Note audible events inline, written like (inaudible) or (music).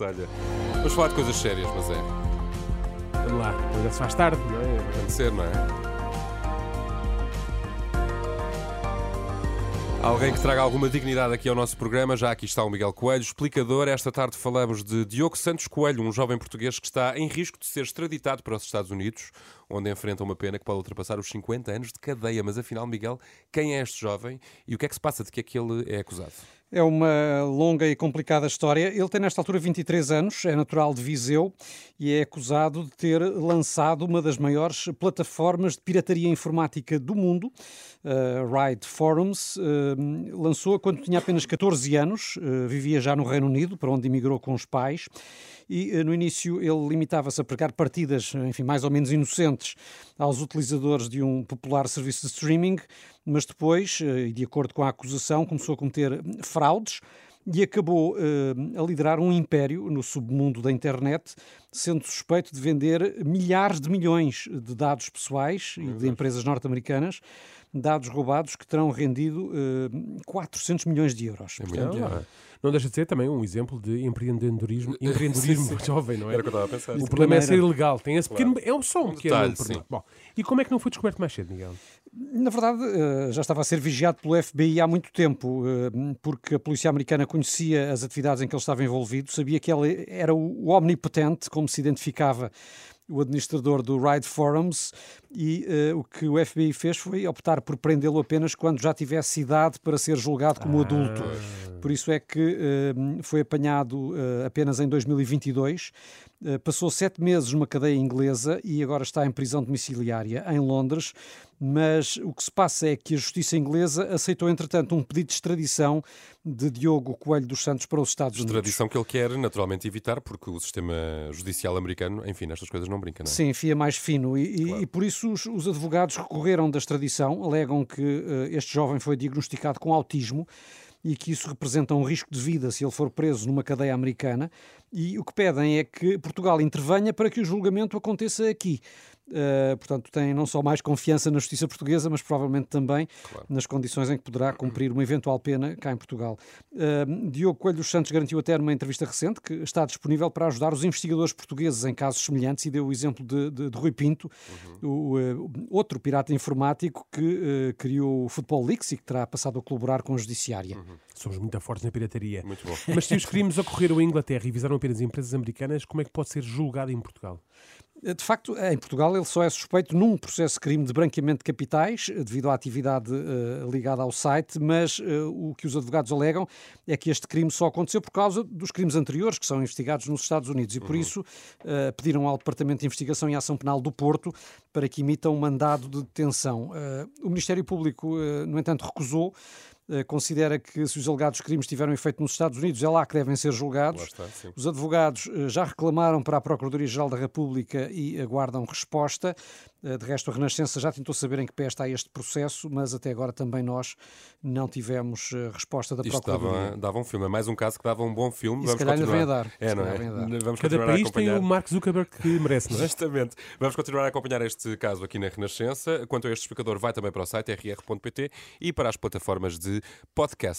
Olha, vamos falar de coisas sérias, mas é. Vamos lá, já se faz tarde, não é? Tem de ser, não é? Alguém que traga alguma dignidade aqui ao nosso programa, já aqui está o Miguel Coelho, explicador. Esta tarde falamos de Diogo Santos Coelho, um jovem português que está em risco de ser extraditado para os Estados Unidos, onde enfrenta uma pena que pode ultrapassar os 50 anos de cadeia. Mas afinal, Miguel, quem é este jovem e o que é que se passa de que é que ele é acusado? É uma longa e complicada história. Ele tem nesta altura 23 anos, é natural de Viseu e é acusado de ter lançado uma das maiores plataformas de pirataria informática do mundo, uh, Forums. Uh, lançou-a quando tinha apenas 14 anos, uh, vivia já no Reino Unido, para onde emigrou com os pais e no início ele limitava-se a pregar partidas, enfim, mais ou menos inocentes aos utilizadores de um popular serviço de streaming, mas depois, e de acordo com a acusação, começou a cometer fraudes e acabou uh, a liderar um império no submundo da internet, sendo suspeito de vender milhares de milhões de dados pessoais e de empresas norte-americanas, dados roubados que terão rendido uh, eh, 400 milhões de euros. É Portanto, não, é. não, deixa de ser também um exemplo de empreendedorismo, (laughs) empreendedorismo sim, sim. jovem, não é? Era o que eu estava a pensar. O problema é ser ilegal. Tem esse pequeno, claro. é só um, um pequeno problema. Bom, e como é que não foi descoberto mais cedo, Miguel? Na verdade, uh, já estava a ser vigiado pelo FBI há muito tempo, uh, porque a polícia americana conhecia as atividades em que ele estava envolvido, sabia que ele era o omnipotente, como se identificava o administrador do Ride Forums, e uh, o que o FBI fez foi optar por prendê-lo apenas quando já tivesse idade para ser julgado como ah. adulto. Por isso é que uh, foi apanhado uh, apenas em 2022. passou sete meses numa cadeia inglesa e agora está em prisão domiciliária em Londres. Mas o que se passa é que a justiça inglesa aceitou, entretanto, um pedido de extradição de Diogo Coelho dos Santos para os Estados Unidos. Extradição que ele quer naturalmente evitar, porque o sistema judicial americano, enfim, nestas coisas não brinca, não é? Sim, fia mais fino. E, claro. e por isso os, os, advogados recorreram da extradição, alegam que uh, este jovem foi diagnosticado com autismo e que isso representa um risco de vida se ele for preso numa cadeia americana. E o que pedem é que Portugal intervenha para que o julgamento aconteça aqui. Uh, portanto, tem não só mais confiança na justiça portuguesa, mas provavelmente também claro. nas condições em que poderá cumprir uma eventual pena cá em Portugal. Uh, Diogo Coelho dos Santos garantiu até numa entrevista recente que está disponível para ajudar os investigadores portugueses em casos semelhantes e deu o exemplo de, de, de Rui Pinto, uhum. o, uh, outro pirata informático que criou o Football Leaks e que terá passado a colaborar com a Judiciária. Uhum. Somos muito fortes na pirataria. Muito bom. Mas se os crimes ocorreram em Inglaterra e visaram apenas empresas americanas, como é que pode ser julgado em Portugal? De facto, em Portugal ele só é suspeito num processo de crime de branqueamento de capitais, devido à atividade uh, ligada ao site, mas uh, o que os advogados alegam é que este crime só aconteceu por causa dos crimes anteriores que são investigados nos Estados Unidos e por uhum. isso uh, pediram ao Departamento de Investigação e Ação Penal do Porto para que emita um mandado de detenção. o Ministério Público, no entanto, recusou eh, considera que se os alegados crimes tiveram efeito nos Estados Unidos, é lá que devem ser julgados. Está, os advogados eh, já reclamaram para a Procuradoria-Geral da República e aguardam resposta. Eh, de resto, a Renascença já tentou saber em que pé está este processo, mas até agora também nós não tivemos resposta da Isto Procuradoria. Dava, dava um filme, é mais um caso que dava um bom filme. E Vamos se calhar continuar. vem a dar. É, não é? Vamos Cada país tem o Mark Zuckerberg que (laughs) merece, não é? Justamente. Vamos continuar a acompanhar este caso aqui na Renascença. Quanto a este explicador, vai também para o site rr.pt e para as plataformas de podcast.